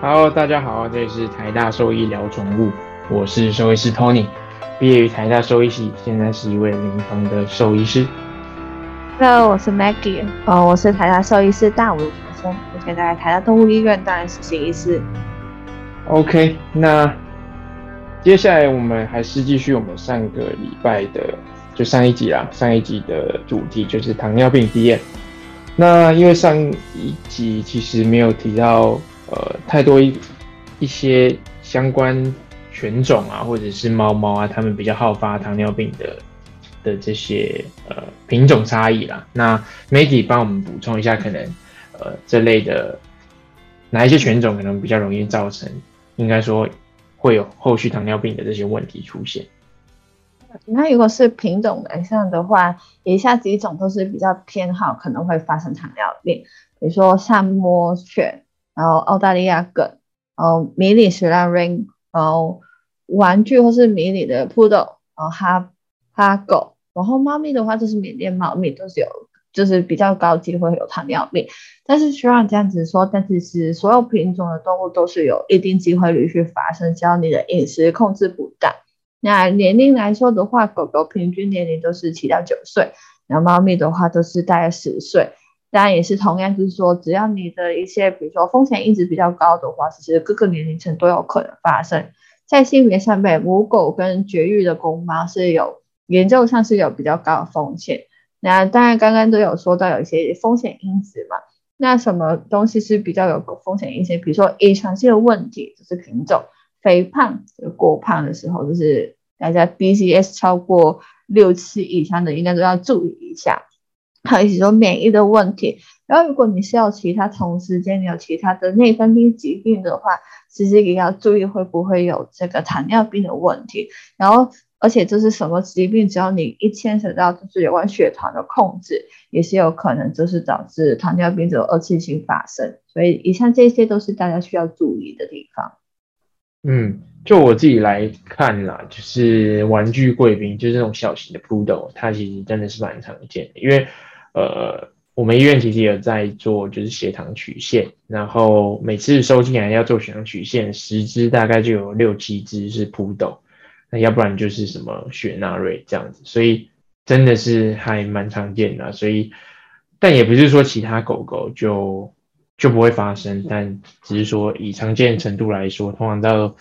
Hello，大家好，这里是台大兽医聊宠物，我是兽医师 Tony，毕业于台大兽医系，现在是一位临床的兽医师。Hello，我是 Maggie，哦，我是台大兽医师大五的学生，目前在台大动物医院担任实习医师。OK，那接下来我们还是继续我们上个礼拜的，就上一集啦，上一集的主题就是糖尿病 D N。那因为上一集其实没有提到呃太多一一些相关犬种啊，或者是猫猫啊，它们比较好发糖尿病的的这些呃品种差异啦。那 Maggie 帮我们补充一下，可能呃这类的哪一些犬种可能比较容易造成，应该说会有后续糖尿病的这些问题出现。那如果是品种来上的话，以下几种都是比较偏好可能会发生糖尿病，比如说萨摩犬，然后澳大利亚梗，然后迷你雪兰瑞，然后玩具或是迷你的布偶然后哈哈狗，然后猫咪的话就是缅甸猫咪都是有，就是比较高机会有糖尿病。但是虽然这样子说，但其实所有品种的动物都是有一定机会率去发生，只要你的饮食控制不当。那年龄来说的话，狗狗平均年龄都是七到九岁，然后猫咪的话都是大概十岁。当然也是同样，就是说，只要你的一些，比如说风险因子比较高的话，其实各个年龄层都有可能发生。在性别上面，母狗跟绝育的公猫是有研究上是有比较高的风险。那当然刚刚都有说到有一些风险因子嘛，那什么东西是比较有风险因子？比如说遗传性的问题，就是品种。肥胖、过胖的时候，就是大家 BCS 超过六七以上的，应该都要注意一下。还有说免疫的问题，然后如果你是有其他同时间有其他的内分泌疾病的话，其实也要注意会不会有这个糖尿病的问题。然后，而且这是什么疾病，只要你一牵扯到就是有关血糖的控制，也是有可能就是导致糖尿病的二次性发生。所以，以上这些都是大家需要注意的地方。嗯，就我自己来看啦，就是玩具贵宾，就是那种小型的 poodle，它其实真的是蛮常见的。因为，呃，我们医院其实有在做，就是血糖曲线，然后每次收进来要做血糖曲线，十只大概就有六七只是 poodle，那要不然就是什么雪纳瑞这样子，所以真的是还蛮常见的。所以，但也不是说其他狗狗就。就不会发生，但只是说以常见程度来说，通常到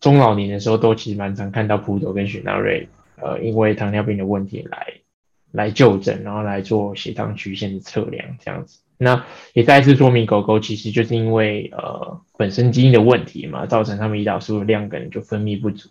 中老年的时候，都其实蛮常看到葡萄跟雪纳瑞，呃，因为糖尿病的问题来来就诊，然后来做血糖曲线的测量这样子。那也再次说明，狗狗其实就是因为呃本身基因的问题嘛，造成它们胰岛素的量可能就分泌不足。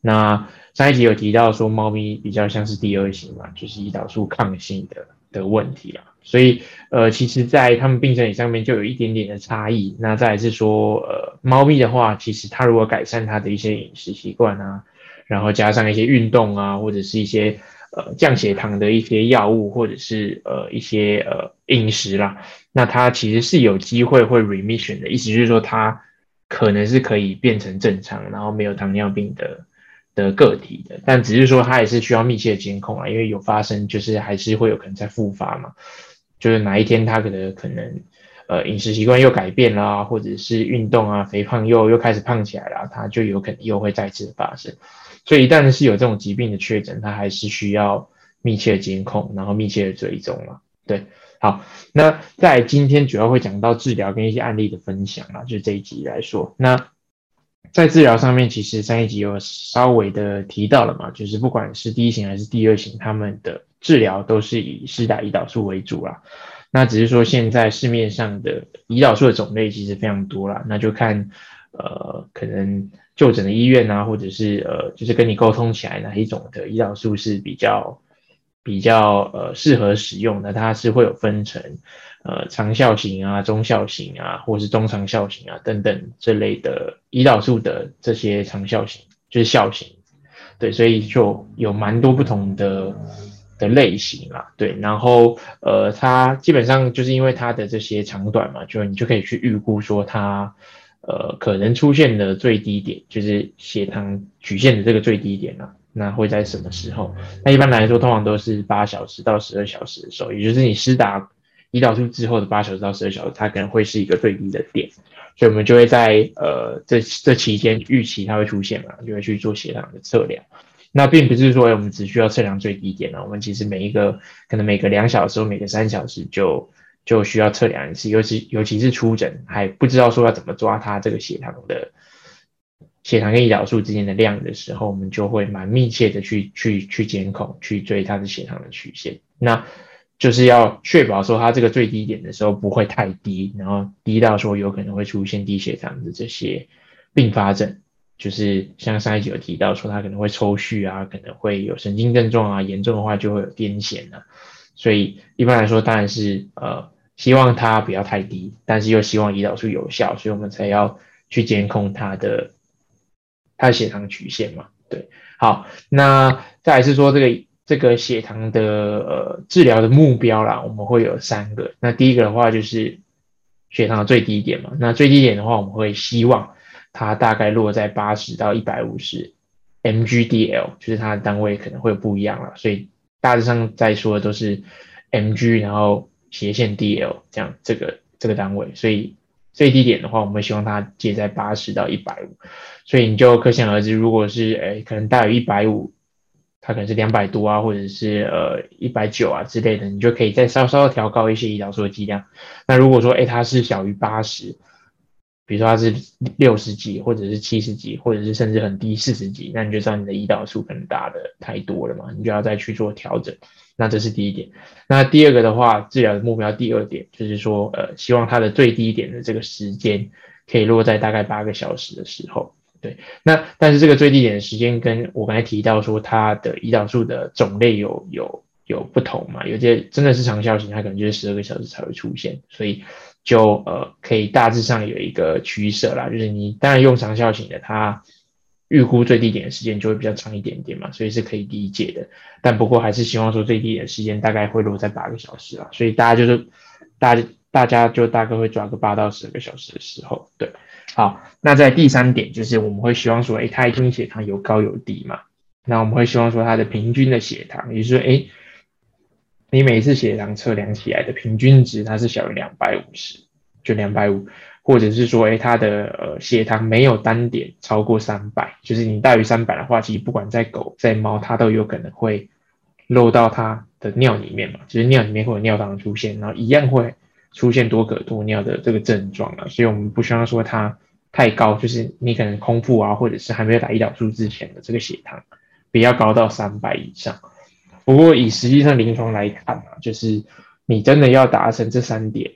那上一集有提到说，猫咪比较像是第二型嘛，就是胰岛素抗性的的问题啊。所以，呃，其实，在他们病程上面就有一点点的差异。那再是说，呃，猫咪的话，其实它如果改善它的一些饮食习惯啊，然后加上一些运动啊，或者是一些呃降血糖的一些药物，或者是呃一些呃饮食啦，那它其实是有机会会 remission 的。意思就是说，它可能是可以变成正常，然后没有糖尿病的。的个体的，但只是说它也是需要密切监控啊，因为有发生就是还是会有可能在复发嘛，就是哪一天它可能可能呃饮食习惯又改变啦，或者是运动啊肥胖又又开始胖起来了，它就有可能又会再次发生。所以一旦是有这种疾病的确诊，它还是需要密切监控，然后密切的追踪了。对，好，那在今天主要会讲到治疗跟一些案例的分享啊，就这一集来说，那。在治疗上面，其实上一集有稍微的提到了嘛，就是不管是第一型还是第二型，他们的治疗都是以施打胰岛素为主啦。那只是说现在市面上的胰岛素的种类其实非常多啦，那就看呃可能就诊的医院啊，或者是呃就是跟你沟通起来哪一种的胰岛素是比较比较呃适合使用的，它是会有分成。呃，长效型啊，中效型啊，或是中长效型啊，等等这类的胰岛素的这些长效型，就是效型，对，所以就有蛮多不同的的类型啦，对，然后呃，它基本上就是因为它的这些长短嘛，就你就可以去预估说它呃可能出现的最低点，就是血糖曲线的这个最低点啊，那会在什么时候？那一般来说，通常都是八小时到十二小时的时候，也就是你施打。胰岛素之后的八小时到十二小时，它可能会是一个最低的点，所以我们就会在呃这这期间预期它会出现嘛，就会去做血糖的测量。那并不是说我们只需要测量最低点了，我们其实每一个可能每隔两小时或每隔三小时就就需要测量一次，尤其尤其是出诊还不知道说要怎么抓他这个血糖的血糖跟胰岛素之间的量的时候，我们就会蛮密切的去去去监控，去追他的血糖的曲线。那就是要确保说它这个最低点的时候不会太低，然后低到说有可能会出现低血糖的这些并发症。就是像上一集有提到说，他可能会抽搐啊，可能会有神经症状啊，严重的话就会有癫痫啊。所以一般来说，当然是呃希望它不要太低，但是又希望胰岛素有效，所以我们才要去监控它的它的血糖曲线嘛。对，好，那再来是说这个这个血糖的呃治疗的目标啦，我们会有三个。那第一个的话就是血糖的最低点嘛，那最低点的话，我们会希望。它大概落在八十到一百五十 mg/dl，就是它的单位可能会不一样了，所以大致上在说的都是 mg，然后斜线 dl 这样这个这个单位，所以最低点的话，我们希望它介在八十到一百五，所以你就可想而知，如果是诶可能大于一百五，它可能是两百多啊，或者是呃一百九啊之类的，你就可以再稍稍调高一些胰岛素的剂量。那如果说哎它是小于八十，比如说它是六十几，或者是七十几，或者是甚至很低四十几，那你就知道你的胰岛素可能打的太多了嘛，你就要再去做调整。那这是第一点。那第二个的话，治疗的目标第二点就是说，呃，希望它的最低点的这个时间可以落在大概八个小时的时候。对，那但是这个最低点的时间跟我刚才提到说它的胰岛素的种类有有有不同嘛，有些真的是长效型，它可能就是十二个小时才会出现，所以。就呃可以大致上有一个取舍啦，就是你当然用长效型的，它预估最低点的时间就会比较长一点点嘛，所以是可以理解的。但不过还是希望说最低点的时间大概会落在八个小时啊，所以大家就是大家大家就大概会抓个八到十个小时的时候。对，好，那在第三点就是我们会希望说，哎，它一天血糖有高有低嘛，那我们会希望说它的平均的血糖，也就是说，哎。你每次血糖测量起来的平均值，它是小于两百五十，就两百五，或者是说，哎，它的呃血糖没有单点超过三百，就是你大于三百的话，其实不管在狗在猫，它都有可能会漏到它的尿里面嘛，就是尿里面会有尿糖出现，然后一样会出现多可多尿的这个症状啊，所以我们不希望说它太高，就是你可能空腹啊，或者是还没有打胰岛素之前的这个血糖不要高到三百以上。不过以实际上临床来看啊，就是你真的要达成这三点，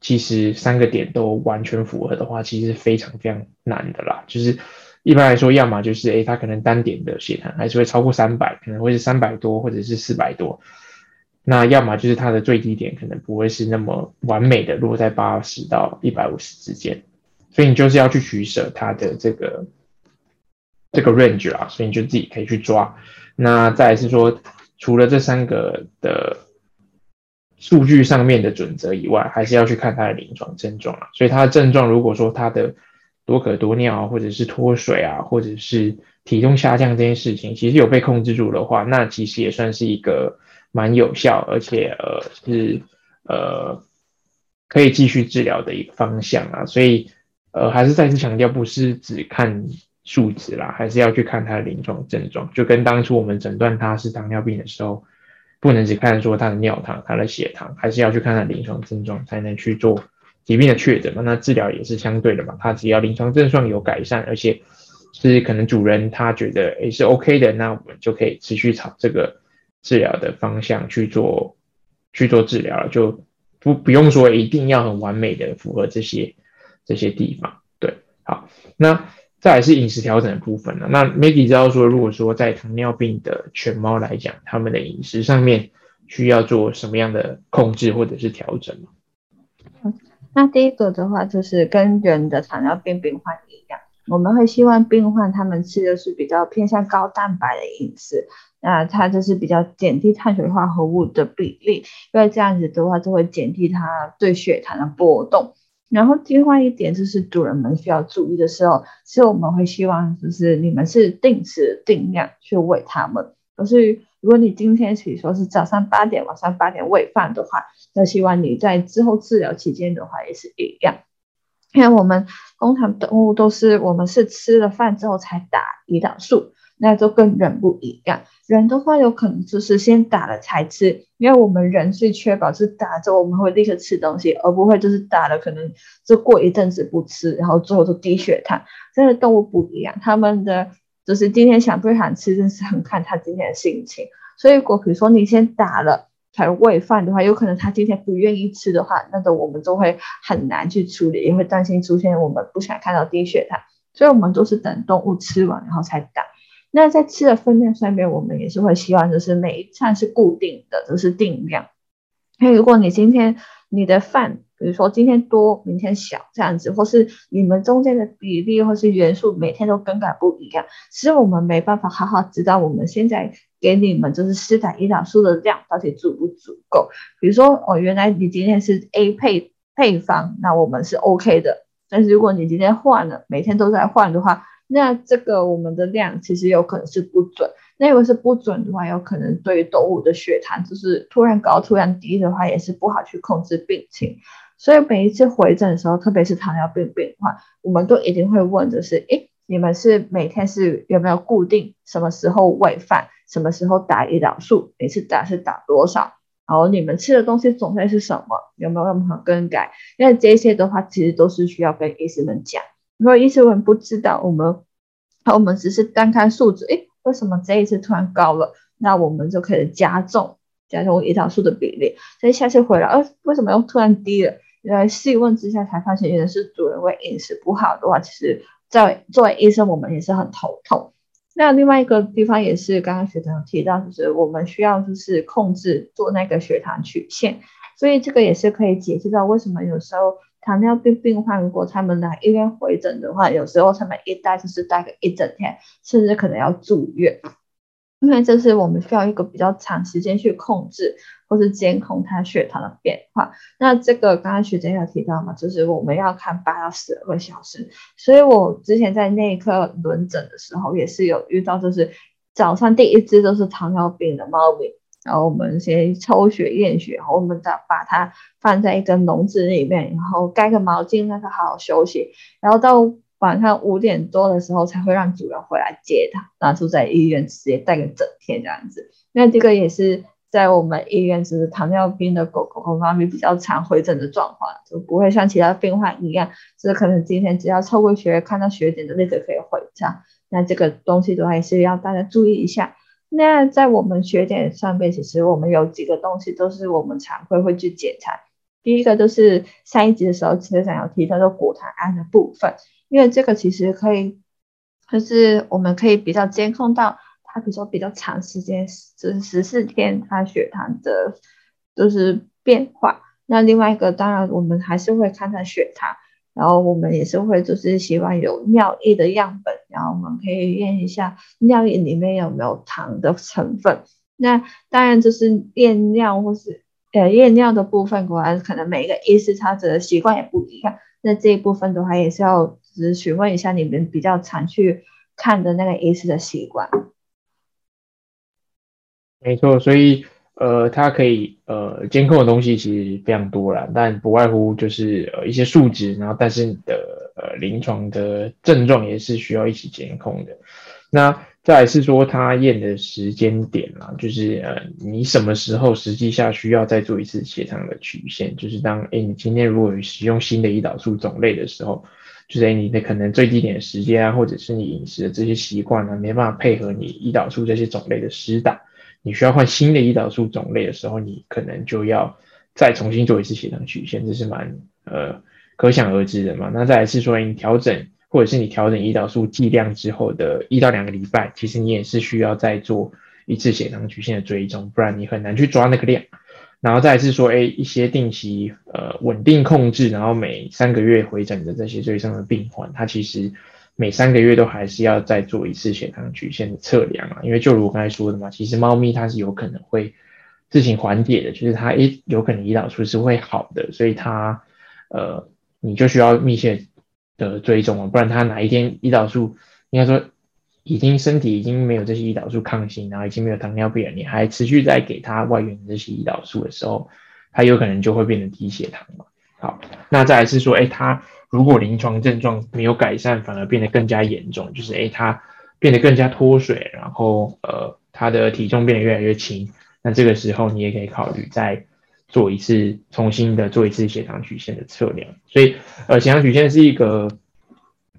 其实三个点都完全符合的话，其实非常非常难的啦。就是一般来说，要么就是诶，它可能单点的血糖还是会超过三百，可能会是三百多或者是四百多。那要么就是它的最低点可能不会是那么完美的落在八十到一百五十之间，所以你就是要去取舍它的这个这个 range 啦，所以你就自己可以去抓。那再是说。除了这三个的数据上面的准则以外，还是要去看他的临床症状啊。所以他的症状，如果说他的多渴多尿，或者是脱水啊，或者是体重下降这件事情，其实有被控制住的话，那其实也算是一个蛮有效，而且呃是呃可以继续治疗的一个方向啊。所以呃还是再次强调，不是只看。数值啦，还是要去看他的临床症状，就跟当初我们诊断他是糖尿病的时候，不能只看说他的尿糖、他的血糖，还是要去看他临床症状，才能去做疾病的确诊嘛。那治疗也是相对的嘛，他只要临床症状有改善，而且是可能主人他觉得诶是 OK 的，那我们就可以持续朝这个治疗的方向去做去做治疗了，就不不用说一定要很完美的符合这些这些地方。对，好，那。再来是饮食调整的部分了。那 Maggie 知道说，如果说在糖尿病的犬猫来讲，他们的饮食上面需要做什么样的控制或者是调整吗？嗯，那第一个的话就是跟人的糖尿病病患一样，我们会希望病患他们吃的是比较偏向高蛋白的饮食，那它就是比较减低碳水化合物的比例，因为这样子的话就会减低它对血糖的波动。然后另外一点就是主人们需要注意的时候，其实我们会希望就是你们是定时定量去喂它们，可是如果你今天比如说是早上八点、晚上八点喂饭的话，那希望你在之后治疗期间的话也是一样。因为我们工厂动物都是我们是吃了饭之后才打胰岛素，那就跟人不一样。人的话有可能就是先打了才吃，因为我们人是确保是打了之后我们会立刻吃东西，而不会就是打了可能就过一阵子不吃，然后最后就低血糖。真的动物不一样，他们的就是今天想不想吃，真是很看他今天的心情。所以如果比如说你先打了。才喂饭的话，有可能他今天不愿意吃的话，那种我们就会很难去处理，也会担心出现我们不想看到低血糖，所以我们都是等动物吃完然后才打。那在吃的分量上面，我们也是会希望就是每一餐是固定的，都是定量。那如果你今天你的饭，比如说今天多，明天小这样子，或是你们中间的比例或是元素每天都更改不一样，其实我们没办法好好知道我们现在给你们就是施打胰岛素的量到底足不足够。比如说哦，原来你今天是 A 配配方，那我们是 OK 的。但是如果你今天换了，每天都在换的话，那这个我们的量其实有可能是不准。那如果是不准的话，有可能对于动物的血糖就是突然高、突然低的话，也是不好去控制病情。所以每一次回诊的时候，特别是糖尿病病患，我们都一定会问的是：诶，你们是每天是有没有固定什么时候喂饭，什么时候打胰岛素，每次打是打多少？然后你们吃的东西种类是什么？有没有任何更改？因为这些的话，其实都是需要跟医生们讲。如果医生们不知道，我们，我们只是单看数字，诶，为什么这一次突然高了？那我们就可以加重加重胰岛素的比例。所以下次回来，呃，为什么又突然低了？原来细问之下才发现，原来是主人为饮食不好的话，其实在作为医生，我们也是很头痛。那另外一个地方也是刚刚学长提到，就是我们需要就是控制做那个血糖曲线，所以这个也是可以解释到为什么有时候糖尿病病患如果他们来医院回诊的话，有时候他们一待就是待个一整天，甚至可能要住院。因为这是我们需要一个比较长时间去控制或是监控他血糖的变化。那这个刚刚学姐有提到嘛，就是我们要看八到十二个小时。所以我之前在内科轮诊的时候，也是有遇到，就是早上第一只都是糖尿病的猫咪，然后我们先抽血验血，然后我们再把它放在一个笼子里面，然后盖个毛巾让它好好休息，然后到。晚上五点多的时候才会让主人回来接它，然后住在医院直接待个整天这样子。那这个也是在我们医院，就是糖尿病的狗狗和猫咪比较常回诊的状况，就不会像其他病患一样，就是可能今天只要抽过血看到血点的那个可以回家。那这个东西的话，也是要大家注意一下。那在我们血点上面，其实我们有几个东西都是我们常会会去检查。第一个就是上一集的时候其实想要提到的果糖胺的部分。因为这个其实可以，就是我们可以比较监控到它，比如说比较长时间，就是十四天，它血糖的，就是变化。那另外一个，当然我们还是会看它血糖，然后我们也是会就是希望有尿液的样本，然后我们可以验一下尿液里面有没有糖的成分。那当然就是验尿或是呃验尿的部分，果然可能每一个医师他的习惯也不一样。那这一部分的话，也是要。只询问一下你们比较常去看的那个医师的习惯。没错，所以呃，它可以呃监控的东西其实非常多了，但不外乎就是呃一些数值，然后但是你的呃临床的症状也是需要一起监控的。那再是说它验的时间点啦，就是呃你什么时候实际下需要再做一次血糖的曲线，就是当哎你今天如果使用新的胰岛素种类的时候。就是你的可能最低点时间啊，或者是你饮食的这些习惯啊，没办法配合你胰岛素这些种类的施打，你需要换新的胰岛素种类的时候，你可能就要再重新做一次血糖曲线，这是蛮呃可想而知的嘛。那再来是说你调整，或者是你调整胰岛素剂量之后的一到两个礼拜，其实你也是需要再做一次血糖曲线的追踪，不然你很难去抓那个量。然后再是说，哎，一些定期呃稳定控制，然后每三个月回诊的这些最上的病患，他其实每三个月都还是要再做一次血糖曲线的测量啊。因为就如我刚才说的嘛，其实猫咪它是有可能会自行缓解的，就是它一有可能胰岛素是会好的，所以它呃你就需要密切的追踪啊，不然它哪一天胰岛素应该说已经身体已经没有这些胰岛素抗性，然后已经没有糖尿病了，你还持续在给他外源的这些胰岛素的时候，他有可能就会变成低血糖嘛。好，那再来是说，哎，他如果临床症状没有改善，反而变得更加严重，就是哎，他变得更加脱水，然后呃，他的体重变得越来越轻，那这个时候你也可以考虑再做一次重新的做一次血糖曲线的测量。所以，呃，血糖曲线是一个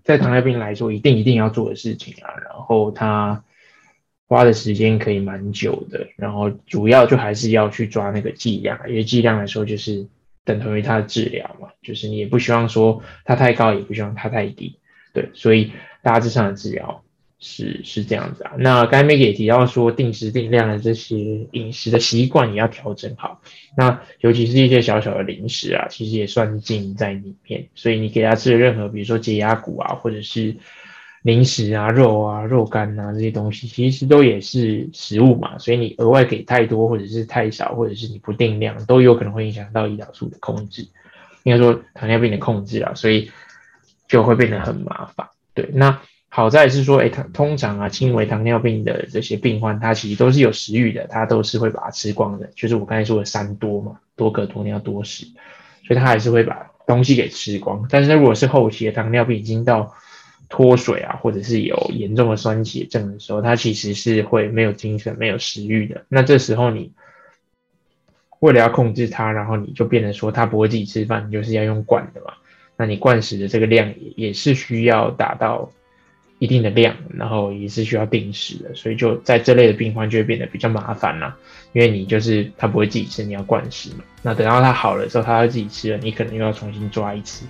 在糖尿病来说一定一定要做的事情啊，然后它花的时间可以蛮久的，然后主要就还是要去抓那个剂量，因为剂量来说就是等同于它的治疗嘛，就是你也不希望说它太高，也不希望它太低，对，所以大致上的治疗。是是这样子啊，那刚才 m a g 也提到说，定时定量的这些饮食的习惯也要调整好。那尤其是一些小小的零食啊，其实也算进在里面。所以你给他吃的任何，比如说解压谷啊，或者是零食啊、肉啊、肉干啊这些东西，其实都也是食物嘛。所以你额外给太多，或者是太少，或者是你不定量，都有可能会影响到胰岛素的控制，应该说糖尿病的控制啊，所以就会变得很麻烦。对，那。好在是说，哎，他通常啊，轻微糖尿病的这些病患，他其实都是有食欲的，他都是会把它吃光的。就是我刚才说的三多嘛，多可多尿多食，所以他还是会把东西给吃光。但是如果是后期的糖尿病已经到脱水啊，或者是有严重的酸血症的时候，他其实是会没有精神、没有食欲的。那这时候你为了要控制他，然后你就变得说他不会自己吃饭，你就是要用灌的嘛。那你灌食的这个量也也是需要达到。一定的量，然后也是需要定时的，所以就在这类的病患就会变得比较麻烦啦。因为你就是他不会自己吃，你要灌食嘛。那等到他好了之后，他要自己吃了，你可能又要重新抓一次，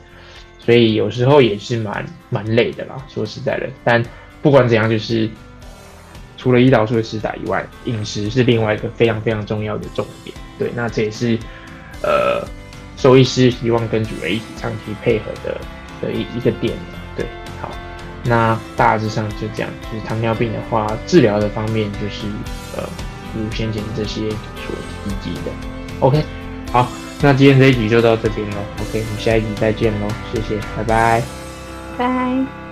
所以有时候也是蛮蛮累的啦。说实在的，但不管怎样，就是除了胰岛素的施打以外，饮食是另外一个非常非常重要的重点。对，那这也是呃，兽医师希望跟主人一起长期配合的的一一个点。对，好那大致上就这样，就是糖尿病的话，治疗的方面就是呃，如先前这些所提及的。OK，好，那今天这一集就到这边喽。OK，我们下一集再见喽，谢谢，拜拜，拜。